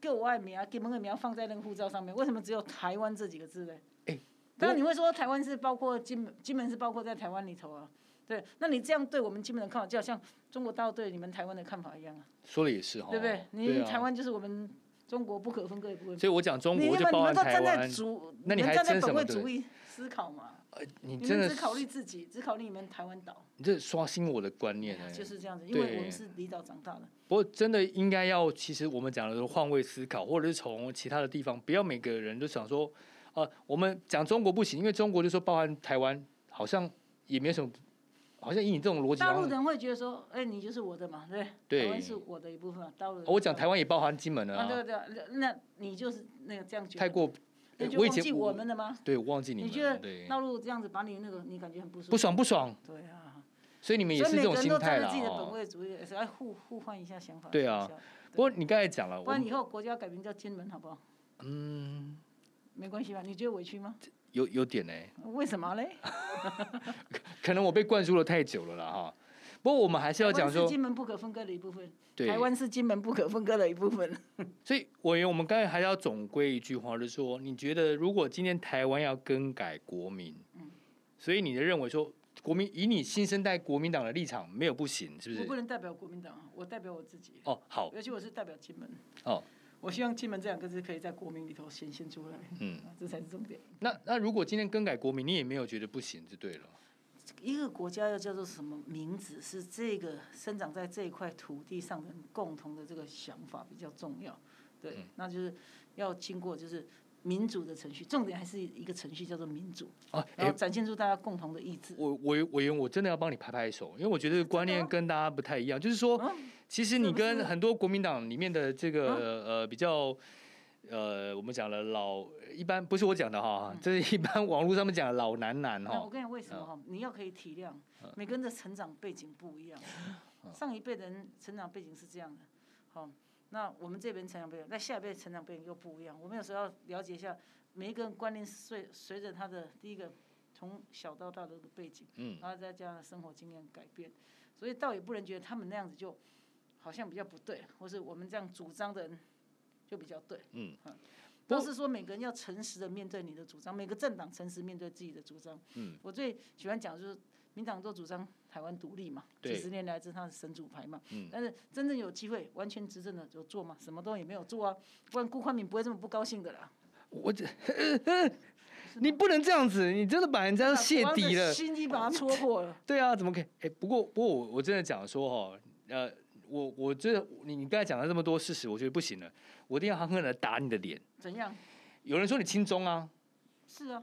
给我外名啊，给门的名放在那个护照上面，为什么只有台湾这几个字呢？哎、欸，当然你会说台湾是包括金门，金门是包括在台湾里头啊。对，那你这样对我们金门的看法，就好像中国大陆对你们台湾的看法一样啊。说的也是哈，对不对？你台湾就是我们中国不可分割的一部分。所以我讲中国就包含台湾。你们都站在主，那你还站在本位主义思考嘛？呃，你真的只考虑自己，只考虑你们台湾岛。你这刷新我的观念哎、欸，就是这样子，因为我们是离岛长大的。不过真的应该要，其实我们讲的是换位思考，或者是从其他的地方，不要每个人都想说，呃，我们讲中国不行，因为中国就说包含台湾，好像也没什么，好像以你这种逻辑，大陆人会觉得说，哎、欸，你就是我的嘛，对，对，台湾是我的一部分，大陆人。我讲台湾也包含金门了啊，对对对，那你就是那个这样觉得。太过。就忘记我们的吗？对，我忘记你们。你觉得大陆这样子把你那个，你感觉很不舒服？不爽不爽。对啊。所以你们也是这种心态了。所以自己的本位主义，也是要互互换一下想法。对啊。不过你刚才讲了，不然以后国家改名叫金门好不好？嗯。没关系吧？你觉得委屈吗？有有点呢。为什么嘞？<laughs> 可能我被灌输了太久了啦哈。不过我们还是要讲说，金门不可分割的一部分。对，台湾是金门不可分割的一部分。<laughs> 所以，委员，我们刚才还是要总归一句话，就是说，你觉得如果今天台湾要更改国民，嗯，所以你的认为说，国民以你新生代国民党的立场没有不行，是不是？我不能代表国民党，我代表我自己。哦，好。而且我是代表金门。哦。我希望金门这两个字可以在国民里头显现出来。嗯，这才是重点。那那如果今天更改国名，你也没有觉得不行，就对了。一个国家要叫做什么名字，是这个生长在这一块土地上的人共同的这个想法比较重要，对，嗯、那就是要经过就是民主的程序，重点还是一个程序叫做民主，啊，然后展现出大家共同的意志。我我委员，我真的要帮你拍拍手，因为我觉得观念跟大家不太一样，就是说，其实你跟很多国民党里面的这个呃比较呃，我们讲了老一般不是我讲的哈，这是一般网络上面讲的老男男哈。我跟你讲为什么哈？你要可以体谅，每个人的成长背景不一样，上一辈的人成长背景是这样的，好。那我们这边成长背景，那下一辈成长背景又不一样。我们有时候要了解一下每一个人观念，随随着他的第一个从小到大的背景，嗯，然后再加上生活经验改变，所以倒也不能觉得他们那样子就好像比较不对，或是我们这样主张的人就比较对，嗯，都是说每个人要诚实的面对你的主张，每个政党诚实面对自己的主张，嗯，我最喜欢讲就是。民党都主张台湾独立嘛，几十年来这是他的神主牌嘛。嗯。但是真正有机会完全执政的有做吗，什么都也没有做啊，不然辜宽敏不会这么不高兴的啦。我这，<laughs> 你不能这样子，你真的把人家泄底了，心机把他戳破了。对啊，怎么可以？哎，不过不过我我真的讲说哈，呃，我我觉得你你刚才讲了这么多事实，我觉得不行了，我一定要狠狠的打你的脸。怎样？有人说你亲中啊？是啊。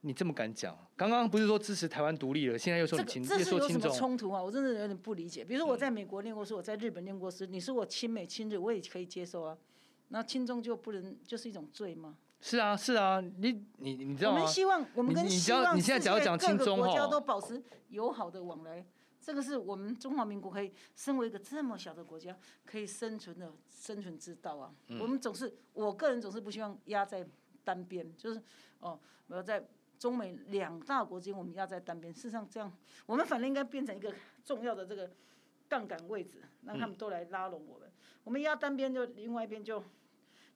你这么敢讲？刚刚不是说支持台湾独立了，现在又说你亲，这是有什么冲突啊？我真的有点不理解。比如说我在美国念过书，我在日本念过书，你说我亲美亲日，我也可以接受啊。那亲中就不能就是一种罪吗？是啊，是啊，你你你知道吗？我们希望我们跟希望世界各个国家都保持友好的往来，这个是我们中华民国可以身为一个这么小的国家可以生存的生存之道啊。我们总是，我个人总是不希望压在单边，就是哦，我要在。中美两大国之间，我们压在单边。事实上，这样我们反而应该变成一个重要的这个杠杆位置，让他们都来拉拢我们。我们压单边，就另外一边就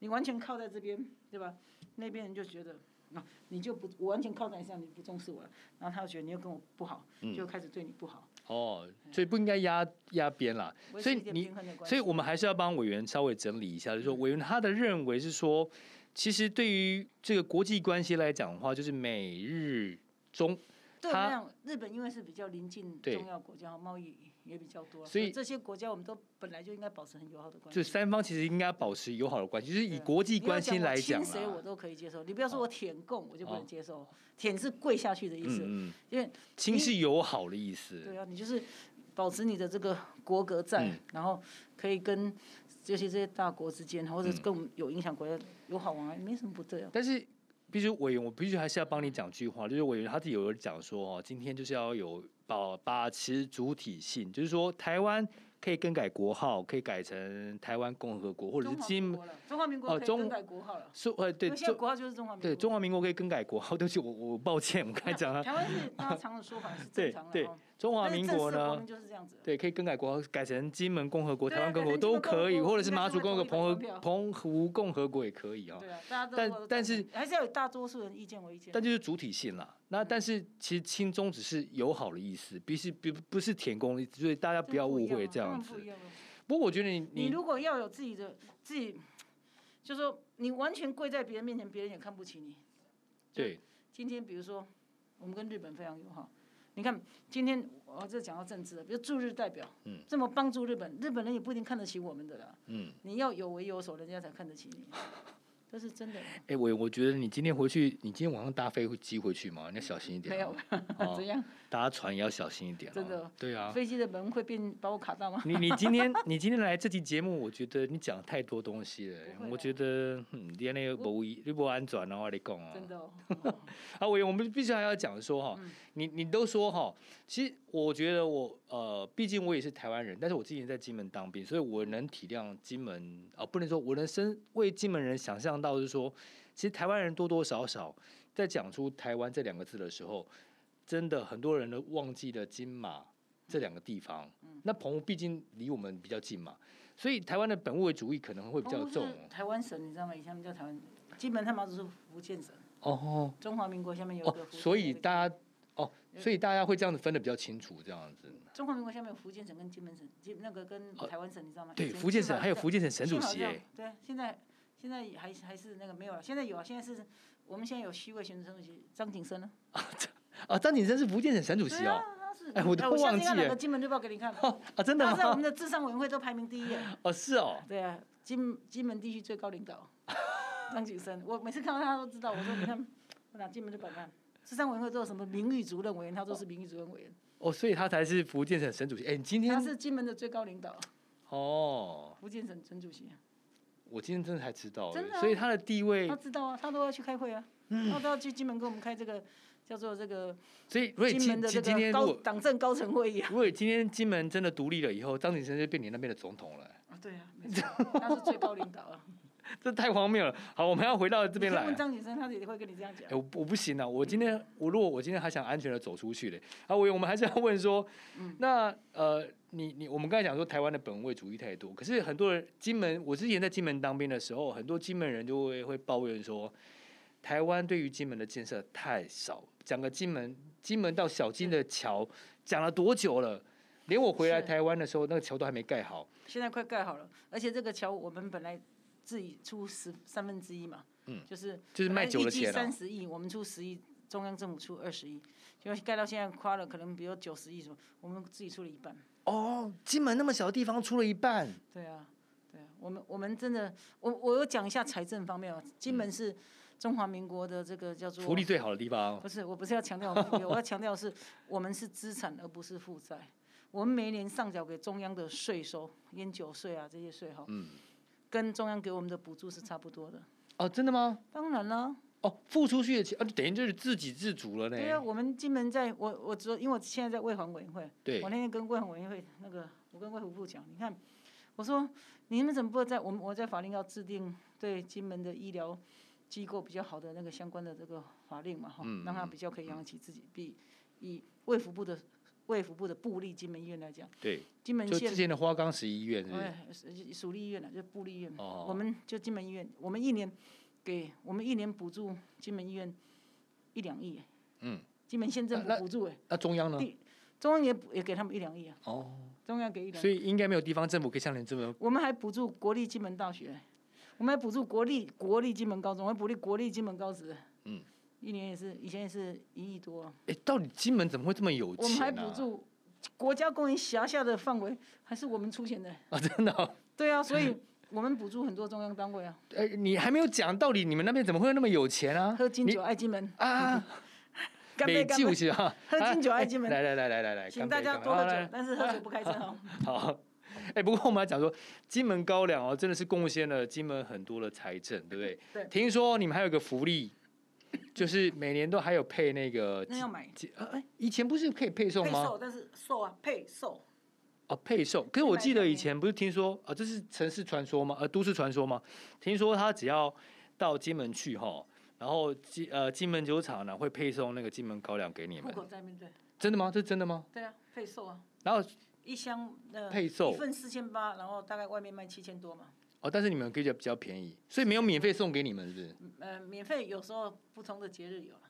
你完全靠在这边，对吧？那边人就觉得啊，你就不我完全靠在你身上，你不重视我了，然后他就觉得你又跟我不好，就开始对你不好。哦，所以不应该压压边啦。所以你，所以我们还是要帮委员稍微整理一下，就是说委员他的认为是说。其实对于这个国际关系来讲的话，就是美日中，对，那样日本因为是比较临近重要国家，贸易也比较多，所以这些国家我们都本来就应该保持很友好的关系。就三方其实应该保持友好的关系，就是以国际关系来讲，亲谁我都可以接受。你不要说我舔共，我就不能接受。舔是跪下去的意思，因为亲是友好的意思。对啊，你就是保持你的这个国格在，然后可以跟。尤其这些大国之间，或者是跟我们有影响国家友好往来，没什么不对啊。但是，必须委员，我必须还是要帮你讲句话，就是委员他自己有讲说哦，今天就是要有保把持主体性，就是说台湾。可以更改国号，可以改成台湾共和国，或者是金中华民国可以更改国号了。说呃对，现在国号就是中华民国。对，中华民国可以更改国号。对不起，我我抱歉，我刚才讲了。<laughs> 台湾是大家常的说法是正常的。对对，中华民国呢？对，可以更改国号，改成金门共和国、台湾共和国都可以，或者是马祖共和国、澎湖澎湖共和国也可以啊。对啊，大家都。但但是还是要有大多数人意见为意见。但就是主体性啦。那但是其实亲中只是友好的意思，不是不不是舔共的意思，所以大家不要误会这样子。不过我觉得你你如果要有自己的自己，就是说你完全跪在别人面前，别人也看不起你。对。今天比如说，我们跟日本非常友好，你看今天我这讲到政治了，比如驻日代表，嗯，这么帮助日本，日本人也不一定看得起我们的啦。嗯。你要有为有所，人家才看得起你。<laughs> 这是真的。哎，我我觉得你今天回去，你今天晚上搭飞机回去吗？你要小心一点。没有，<laughs> 怎样？搭船也要小心一点。真的。对啊。飞机的门会变把我卡到吗？你你今天你今天来这期节目，我觉得你讲太多东西了。我觉得嗯，你那个不你不安全哦，我，你讲啊。真的。<laughs> 啊，我我们必须还要讲说哈，你你都说哈，其实我觉得我呃，毕竟我也是台湾人，但是我之前在金门当兵，所以我能体谅金门啊，不能说我能深为金门人想象到，就是说，其实台湾人多多少少在讲出台湾这两个字的时候，真的很多人都忘记了金马这两个地方。嗯、那澎湖毕竟离我们比较近嘛，所以台湾的本位主义可能会比较重。台湾省你知道吗？以前他们叫台湾，金门他妈只是福建省。哦。中华民国下面有一个、哦。所以大家哦，所以大家会这样子分的比较清楚，这样子。中华民国下面有福建省跟金门省，金那个跟台湾省，你知道吗？对，福建省还有福建省省主席哎。对，现在现在还还是那个没有了，现在有啊，现在是我们现在有虚位省主席张景生呢。啊，张景生是福建省省主席哦。哎，我都忘记了。两个金门日报给你看。啊，真的吗？他在我们的智商委员会都排名第一。<laughs> 哦，是哦。对啊，金金门地区最高领导。张景生，我每次看到他都知道。我说你看，我拿金门的板看，智商委员会做什么名誉主任委员，他都是名誉主任委员。哦，所以他才是福建省省主席。哎、今天他是金门的最高领导。哦，福建省省主席。我今天真的才知道，真的、啊，所以他的地位，他知道啊，他都要去开会啊，嗯、他都要去金门跟我们开这个叫做这个，所以金门的这个高党政高层会议啊。如果今天金门真的独立了以后，张景生就变你那边的总统了。啊，对啊，没错，他是最高领导啊。<laughs> 这太荒谬了。好，我们要回到这边来。问张景生，他也会跟你这样讲。哎，我我不行啊，我今天我如果我今天还想安全的走出去嘞，啊，我我们还是要问说，嗯、那呃。你你我们刚才讲说台湾的本位主义太多，可是很多人金门，我之前在金门当兵的时候，很多金门人就会会抱怨说，台湾对于金门的建设太少。讲个金门，金门到小金的桥讲了多久了？连我回来台湾的时候，那个桥都还没盖好。现在快盖好了，而且这个桥我们本来自己出十三分之一嘛，嗯，就是就是卖酒的钱三十亿，我们出十亿，中央政府出二十亿，就盖到现在花了可能比如九十亿什么，我们自己出了一半。哦，金门那么小的地方出了一半。对啊，对啊，我们我们真的，我我有讲一下财政方面啊。金门是中华民国的这个叫做福利最好的地方。不是，我不是要强调福利，<laughs> 我要强调是我们是资产而不是负债。我们每年上缴给中央的税收，烟酒税啊这些税哈，嗯，跟中央给我们的补助是差不多的。哦，真的吗？当然了。哦，付出去的钱啊，等于就是自给自足了呢。对啊，我们金门在，我我知道，因为我现在在卫环委员会。对。我那天跟卫环委员会那个，我跟卫福部讲，你看，我说你们怎么不在我们我在法令要制定对金门的医疗机构比较好的那个相关的这个法令嘛哈，嗯、让他比较可以养起自己。比以卫福部的卫福部的部立金门医院来讲。对。金门县。就之前的花岗石医院是不是？对，属立医院了，就部立医院。哦。我们就金门医院，我们一年。给我们一年补助金门医院一两亿，嗯，金门县政府补助哎，那中央呢？中央也也给他们一两亿啊。哦，中央给一两亿。所以应该没有地方政府可以像你这么。我们还补助国立金门大学，我们还补助国立国立金门高中，我们补助国立金门高职。嗯，一年也是以前也是一亿多。哎，到底金门怎么会这么有钱？我们还补助国家公园辖下的范围，还是我们出钱的啊？真的？对啊，所以。我们补助很多中央单位啊！哎，你还没有讲到底，你们那边怎么会那么有钱啊？喝金酒爱金门啊！干杯干杯！喝金酒爱金门。来来来来来来，请大家多喝酒，但是喝酒不开车哦。好，<laughs> 哎，不过我们来讲说，金门高粱哦，真的是贡献了金门很多的财政，对不对？<laughs> 对。听说你们还有个福利，<laughs> 就是每年都还有配那个。那要买？哎，以前不是可以配送吗？配售，但是售啊，配售。哦，配送。可是我记得以前不是听说啊，这是城市传说吗？呃，都市传说吗？听说他只要到金门去哈，然后金呃金门酒厂呢会配送那个金门高粱给你们。户口在面对。真的吗？这是真的吗？对啊，配送啊。然后一箱的配送一份四千八，然后大概外面卖七千多嘛。哦，但是你们可以比较便宜，所以没有免费送给你们，是不是？呃，免费有时候不同的节日有了。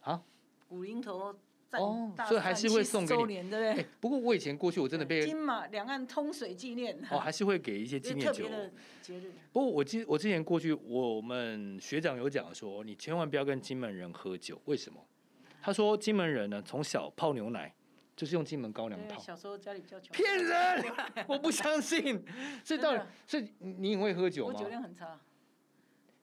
啊？古宁头。哦，所以还是会送给你，对不对？欸、不过我以前过去，我真的被金马两岸通水纪念哦，还是会给一些纪念酒节日。不过我之，我之前过去，我们学长有讲说，你千万不要跟金门人喝酒，为什么？他说金门人呢，从小泡牛奶就是用金门高粱泡。小时候家里比较穷。骗人！<laughs> 我不相信。<laughs> 所以到底，所以你很会喝酒吗？我酒量很差。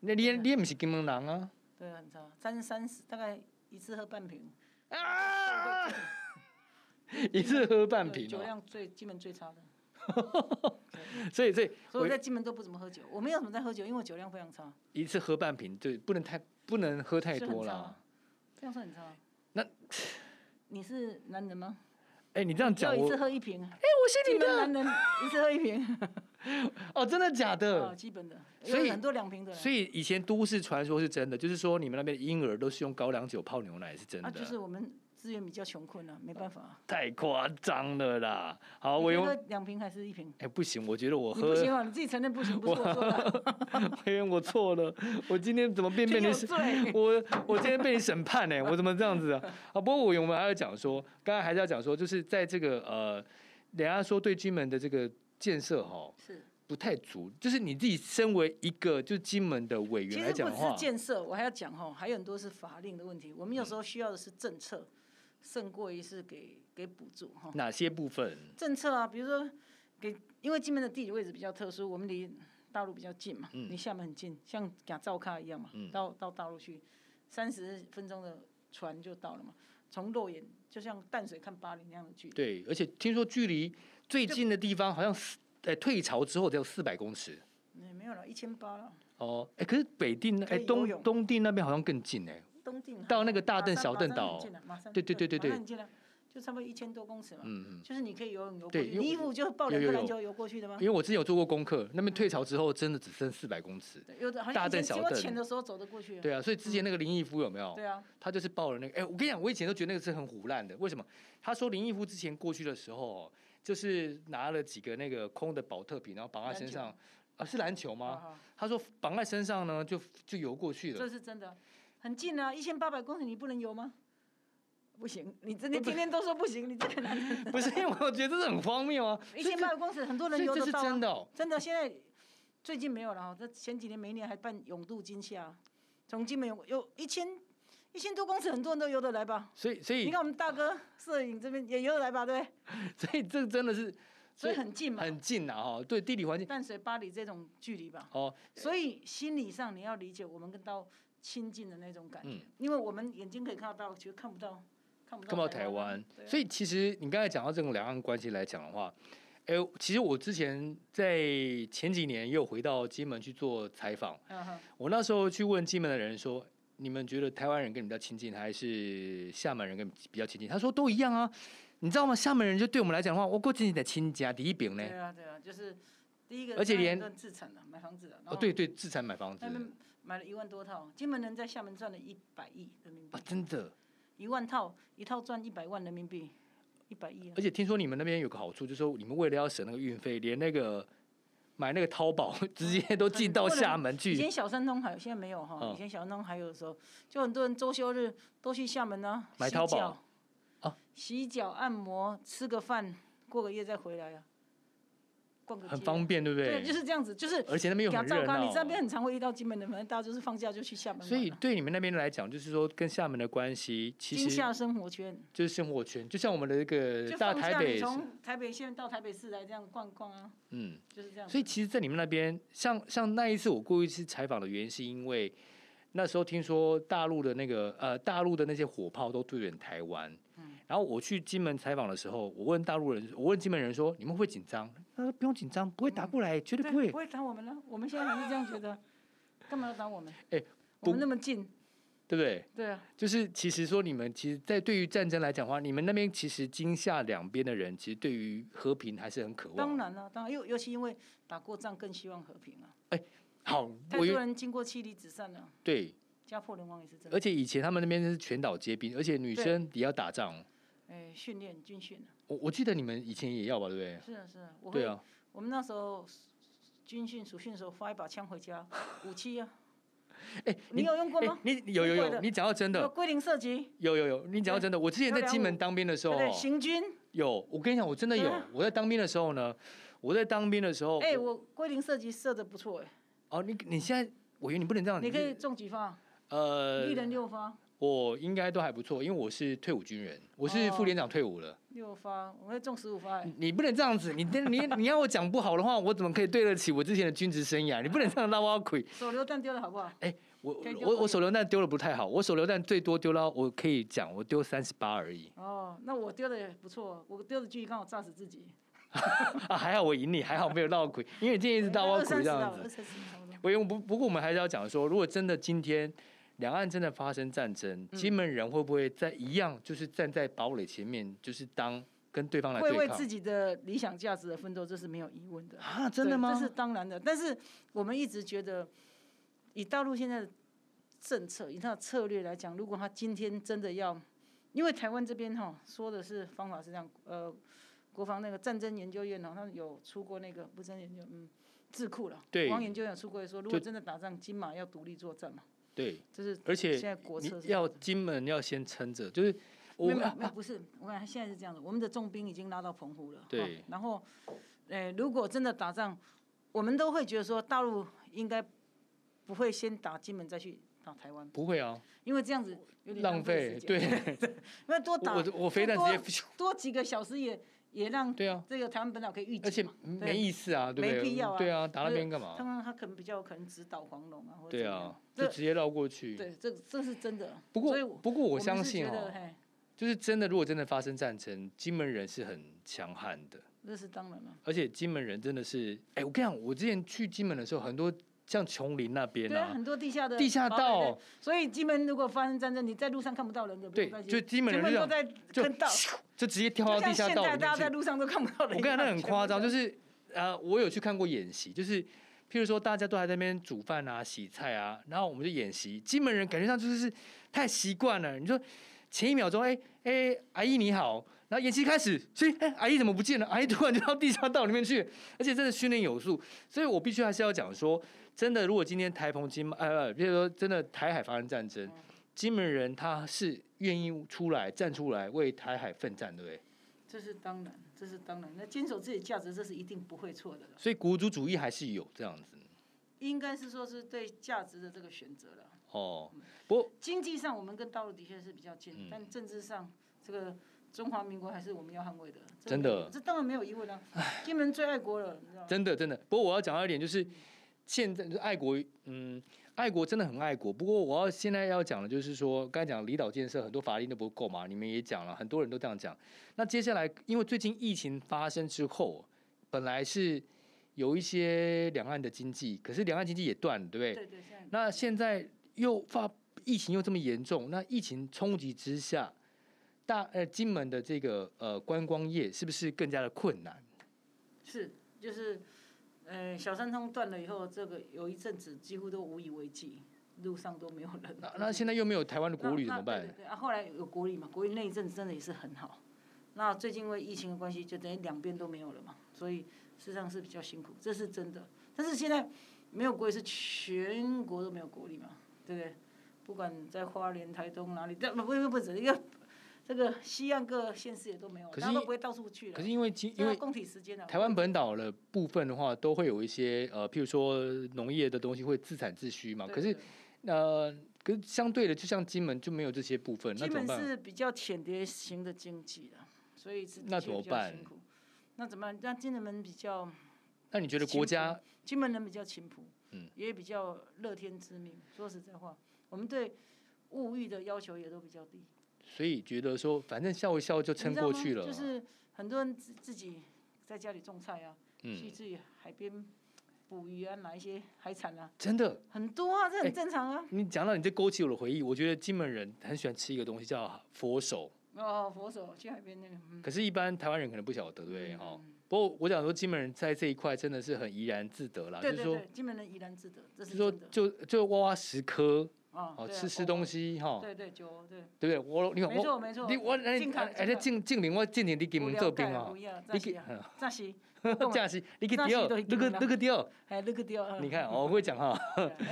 那你你也不是金门人啊？对，很差，三三十，大概一次喝半瓶。啊！<laughs> 一次喝半瓶，酒量最金门最差的。所以所以所以我在金门都不怎么喝酒，我没有什么在喝酒，因为我酒量非常差。一次喝半瓶，对，不能太不能喝太多了。这样算很差。那你是男人吗？哎，你这样讲，我一次喝一瓶。哎，我是你的男人，<laughs> 一次喝一瓶。哦，真的假的？哦，基本的。所以很多两瓶的。所以以前都市传说是真的，就是说你们那边的婴儿都是用高粱酒泡牛奶，是真的。啊，就是我们资源比较穷困啊，没办法。太夸张了啦！好，我用两瓶还是一瓶？哎，不行，我觉得我喝不行啊，你自己承认不行，不是我说的。<laughs> 哎，我错了，我今天怎么变被你审？我我今天被你审判呢？我怎么这样子啊？啊，不过我我们还要讲说，刚才还是要讲说，就是在这个呃，人家说对金门的这个建设哈。是。不太足，就是你自己身为一个就是金门的委员来讲的话，其实不只是建设，我还要讲哈，还有很多是法令的问题。我们有时候需要的是政策，胜过于是给给补助哈。哪些部分？政策啊，比如说给，因为金门的地理位置比较特殊，我们离大陆比较近嘛，离厦门很近，像赶灶咖一样嘛，到到大陆去，三十分钟的船就到了嘛。从肉眼就像淡水看巴黎那样的距离。对，而且听说距离最近的地方好像是在退潮之后只有四百公尺。没有了，一千八了。哦，哎，可是北定哎东东定那边好像更近哎。东定。到那个大嶝小嶝岛。对对对对对。就差不多一千多公尺嘛，嗯嗯，就是你可以游泳游过去，你衣服就抱两个篮球游过去的吗？因为我之前有做过功课，那边退潮之后真的只剩四百公尺，有的大嶝小嶝。潜的时候走得过去。对啊，所以之前那个林毅夫有没有？对啊，他就是抱了那个，哎，我跟你讲，我以前都觉得那个是很唬烂的，为什么？他说林毅夫之前过去的时候，就是拿了几个那个空的保特瓶，然后绑在身上，啊，是篮球吗？他说绑在身上呢，就就游过去了。这是真的，很近啊，一千八百公里，你不能游吗？不行，你这你天天都说不行，你这个男人 <laughs> 不是因为我觉得这是很荒谬啊！一千八百公尺，很多人游得到，真的哦，真的。现在最近没有了哈，这前几年每一年还办永渡金夏，从金门有有一千一千多公尺，很多人都游得来吧？所以所以你看我们大哥摄影这边也游得来吧？对。<laughs> 所以这真的是，所以很近嘛，很近啊！哈，对地理环境，淡水巴黎这种距离吧。哦。所以心理上你要理解我们跟到亲近的那种感觉，因为我们眼睛可以看得到，其实看不到。看不到台湾，所以其实你刚才讲到这种两岸关系来讲的话，哎，其实我之前在前几年也有回到金门去做采访，我那时候去问金门的人说，你们觉得台湾人跟你们比较亲近，还是厦门人跟你比较亲近？他说都一样啊，你知道吗？厦门人就对我们来讲的话，我过去的亲家第一饼呢。对啊对啊，就是第一个，而且连自产的买房子的，哦对对，自产买房子，买了一万多套，金门人在厦门赚了一百亿人民币啊，真的。一万套，一套赚一百万人民币，一百亿啊！而且听说你们那边有个好处，就是说你们为了要省那个运费，连那个买那个淘宝直接都进到厦门去。以前小三通还有，现在没有哈。以前小三通还有的时候，就很多人周休日 <laughs> 都去厦门呢，买淘宝啊，洗脚、按摩、吃个饭，过个夜再回来啊。很方便，对不对？对，就是这样子，就是。而且那边又很热闹。你这边很常会遇到金门的，反正大家就是放假就去厦门。所以对你们那边来讲，就是说跟厦门的关系，其实。金厦生活圈。就是生活圈，就像我们的这个大台北。从台北县到台北市来这样逛逛啊。嗯。就是这样。所以其实，在你们那边，像像那一次我过去采访的原因，是因为那时候听说大陆的那个呃大陆的那些火炮都对准台湾。然后我去金门采访的时候，我问大陆人，我问金门人说：“你们会紧张？”他说：“不用紧张，不会打过来，绝对不会。”不会打我们了。我们现在还是这样觉得，<laughs> 干嘛要打我们？哎，我们那么近，对不对？对啊。就是其实说，你们其实，在对于战争来讲的话，你们那边其实惊吓两边的人，其实对于和平还是很渴望。当然了，当然，尤尤其因为打过仗，更希望和平啊。哎，好，太多人经过妻离子散了。对。家破人亡也是真的。而且以前他们那边是全岛皆兵，而且女生也要打仗。哎，训练军训我我记得你们以前也要吧，对不对？是啊是啊，我会。对啊。我们那时候军训、暑训的时候，发一把枪回家，武器啊。<laughs> 哎，你有用过吗？你有有有，你讲到真的。有龟苓射击。有有有，你讲到真的。我之前在金门当兵的时候，行军。有，我跟你讲，我真的有。我在当兵的时候呢，我在当兵的时候。哎，我龟苓射击射的不错哎。哦，你你现在，我以为你不能这样。你可以中几发？呃，一人六发。我应该都还不错，因为我是退伍军人，我是副连长退伍了。哦、六发，我会中十五发。你不能这样子，你你你要我讲不好的话，我怎么可以对得起我之前的军职生涯？你不能这样拉我亏。手榴弹丢的好不好？哎、欸，我我我手榴弹丢的不太好，我手榴弹最多丢到我可以讲，我丢三十八而已。哦，那我丢的也不错，我丢的距离刚好炸死自己。<laughs> 啊，还好我赢你，还好没有闹鬼，因为今天是拉我 <laughs> 鬼这样子。我用不不过我们还是要讲说，如果真的今天。两岸真的发生战争，金门人会不会在一样，就是站在堡垒前面，就是当跟对方来对抗？会为自己的理想价值的奋斗，这是没有疑问的啊！真的吗？这是当然的。但是我们一直觉得，以大陆现在的政策，以他的策略来讲，如果他今天真的要，因为台湾这边哈说的是方法是这样，呃，国防那个战争研究院呢，他有出过那个不是研究，嗯，智库了，对，国防研究院有出过说，如果真的打仗，金马要独立作战嘛。对，就是而且你要金门要先撑着，就是我们没有不是，我看现在是这样的，我们的重兵已经拉到澎湖了，对，然后，呃，如果真的打仗，我们都会觉得说大陆应该不会先打金门再去打台湾，不会啊，因为这样子有点浪费，对，<laughs> 因为多打我我飞弹直接多几个小时也也让对啊，这个台湾本岛可以预警，而且没意思啊，对不对？没必要啊，对啊，打那边干嘛？他们他可能比较可能直捣黄龙啊，或者对啊，就直接绕过去。对，这这是真的。不过不过我相信哦，就是真的，如果真的发生战争，金门人是很强悍的。这是当然了。而且金门人真的是，哎，我跟你讲，我之前去金门的时候，很多。像琼林那边啊，很多地下的地下道，所以金门如果发生战争，你在路上看不到人的。对，就金门人都在就直接跳到地下道里面去。现在大家在路上都看不到人。我跟你讲，那很夸张，就是呃，我有去看过演习，就是譬如说大家都还在那边煮饭啊、洗菜啊，然后我们就演习。金门人感觉上就是太习惯了。你说前一秒钟，哎哎，阿姨你好，然后演习开始，所以哎，阿姨怎么不见了？阿姨突然就到地下道里面去，而且真的训练有素，所以我必须还是要讲说。真的，如果今天台澎金呃，比如说真的台海发生战争，金门人他是愿意出来站出来为台海奋战，对不对？这是当然，这是当然。那坚守自己价值，这是一定不会错的了。所以国族主义还是有这样子。应该是说是对价值的这个选择了。哦，不过经济上我们跟大陆的确是比较近，嗯、但政治上这个中华民国还是我们要捍卫的。真的，这当然没有疑问啊。金门最爱国了，你知道吗？真的真的。不过我要讲到一点就是。现在就爱国，嗯，爱国真的很爱国。不过我要现在要讲的，就是说，刚才讲离岛建设很多法令都不够嘛，你们也讲了，很多人都这样讲。那接下来，因为最近疫情发生之后，本来是有一些两岸的经济，可是两岸经济也断了，对不对？对对。那现在又发疫情又这么严重，那疫情冲击之下，大呃金门的这个呃观光业是不是更加的困难？是，就是。呃，小三通断了以后，这个有一阵子几乎都无以为继，路上都没有人。那那现在又没有台湾的国旅怎么办？对对对啊，后来有国旅嘛，国旅那一阵子真的也是很好。那最近因为疫情的关系，就等于两边都没有了嘛，所以事实上是比较辛苦，这是真的。但是现在没有国旅是全国都没有国旅嘛，对不对？不管在花莲、台东哪里，不不不不止一个。这个西岸各县市也都没有，他都不会到处去了。可是因为因为供体时间了台湾本岛的部分的话，都会有一些呃，譬如说农业的东西会自产自需嘛。可是呃，可是相对的，就像金门就没有这些部分，那怎么办？金门是比较浅碟型的经济的，所以是那怎么办？那怎么办？那金门人比较，那你觉得国家金门人比较勤朴，嗯，也比较乐天知命。说实在话，我们对物欲的要求也都比较低。所以觉得说，反正笑一笑就撑过去了。就是很多人自自己在家里种菜啊，嗯、去自己海边捕鱼啊，拿一些海产啊。真的很多啊，这很正常啊。欸、你讲到你这勾起我的回忆，我觉得金门人很喜欢吃一个东西叫佛手。哦，佛手去海边那个。可是，一般台湾人可能不晓得，对不对？哈、嗯。不过我想说，金门人在这一块真的是很怡然自得啦。对对对，就是说金门人怡然自得，这是就说就就挖挖石刻。哦，吃吃东西哈，对对酒对，对不对？我你看我，没错没错，你我哎哎，那敬敬我敬你，你给我们做兵啊，你去，暂时，暂 <laughs> 时，你给掉，那个那个掉，哎那个掉，你看我会讲哈，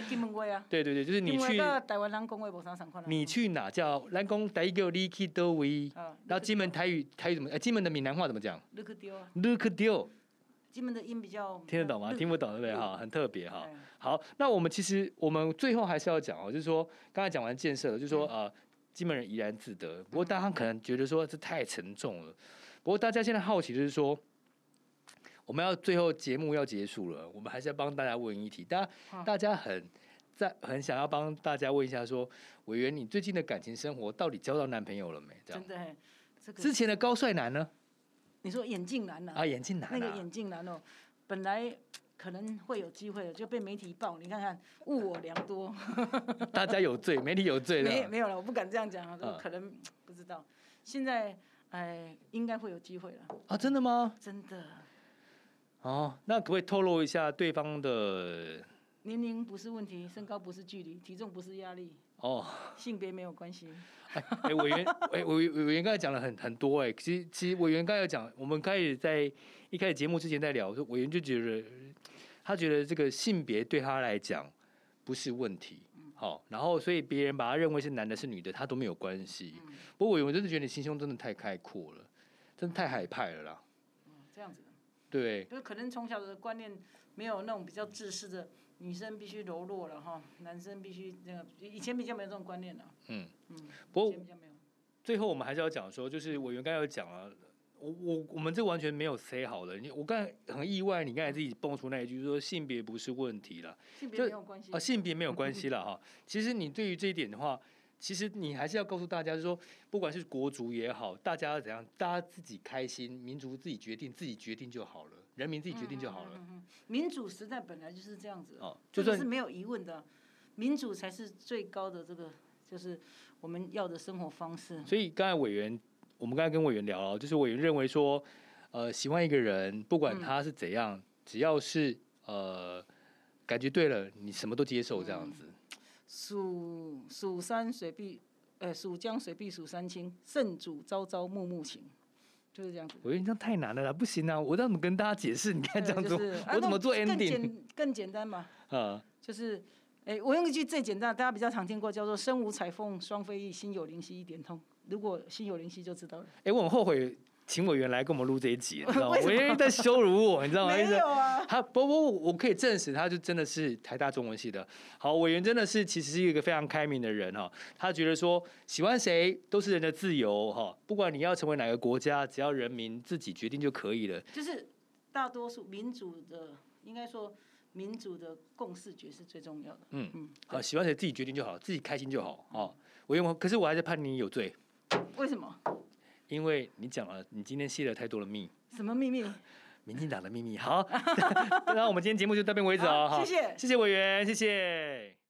金门话啊，对对对，就是你去，台湾人讲话无啥相款，你去哪叫，咱讲第一个你去倒位，然后金门台语台语怎么？哎，金门的闽南话怎么讲？那个掉，那个掉。金门的音比较听得懂吗？听不懂对不对？哈，很特别哈。好，那我们其实我们最后还是要讲哦，就是说刚才讲完建设了，就是说呃，金门人怡然自得。不过大家可能觉得说这太沉重了。不过大家现在好奇就是说，我们要最后节目要结束了，我们还是要帮大家问一题。大家大家很在很想要帮大家问一下说，委员你最近的感情生活到底交到男朋友了没？这样。真的，这个之前的高帅男呢？你说眼镜男呢？啊，眼镜男、啊，那个眼镜男哦，本来可能会有机会的，就被媒体爆。你看看，误我良多。<laughs> 大家有罪，媒体有罪了。没没有了，我不敢这样讲，说可能不知道。现在哎，应该会有机会了。啊，真的吗？真的。哦，那可不可以透露一下对方的？年龄不是问题，身高不是距离，体重不是压力。哦，性别没有关系。哎，哎，委员，哎，委委员刚才讲了很很多哎，其实其实委员刚才有讲，我们开始在一开始节目之前在聊，说委员就觉得他觉得这个性别对他来讲不是问题，好，然后所以别人把他认为是男的是女的，他都没有关系。不过委员我真的觉得你心胸真的太开阔了，真的太海派了啦。嗯，这样子。对。就是可能从小的观念没有那种比较自私的。女生必须柔弱了哈，男生必须那个，以前比较没有这种观念了。嗯嗯，不过最后我们还是要讲说，就是委员刚才有讲了，我我我们这完全没有 say 好的。你我刚才很意外，你刚才自己蹦出那一句说性别不是问题了，性别没有关系啊，性别没有关系了哈。<laughs> 其实你对于这一点的话，其实你还是要告诉大家，就是说，不管是国足也好，大家要怎样，大家自己开心，民族自己决定，自己决定就好了，人民自己决定就好了。民主时代本来就是这样子，哦，这个是没有疑问的，民主才是最高的这个，就是我们要的生活方式。所以刚才委员。我们刚才跟委员聊了，就是委员认为说，呃，喜欢一个人，不管他是怎样，只要是呃感觉对了，你什么都接受这样子。蜀蜀山水碧，呃，蜀江水碧蜀山青，圣主朝朝暮暮情，就是这样子。我觉得这样太难了啦，不行啊！我怎么跟大家解释？你看这样做，就是啊、我怎么做 ending？更简更简单嘛？啊，就是，哎，我用一句最简单，大家比较常听过，叫做“身无彩凤双飞翼，心有灵犀一点通”。如果心有灵犀就知道了。哎、欸，我很后悔请委员来跟我们录这一集，<laughs> 你知道吗？委员在羞辱我，你知道吗？没有啊。他不不，我可以证实，他就真的是台大中文系的。好，委员真的是其实是一个非常开明的人哈。他觉得说喜欢谁都是人的自由哈，不管你要成为哪个国家，只要人民自己决定就可以了。就是大多数民主的，应该说民主的共识觉是最重要的。嗯嗯。好，喜欢谁自己决定就好，自己开心就好。好，委员，可是我还是判你有罪。为什么？因为你讲了，你今天泄了太多的密。什么秘密？<laughs> 民进党的秘密。好，<laughs> 那我们今天节目就到这边为止哦。谢谢，谢谢委员，谢谢。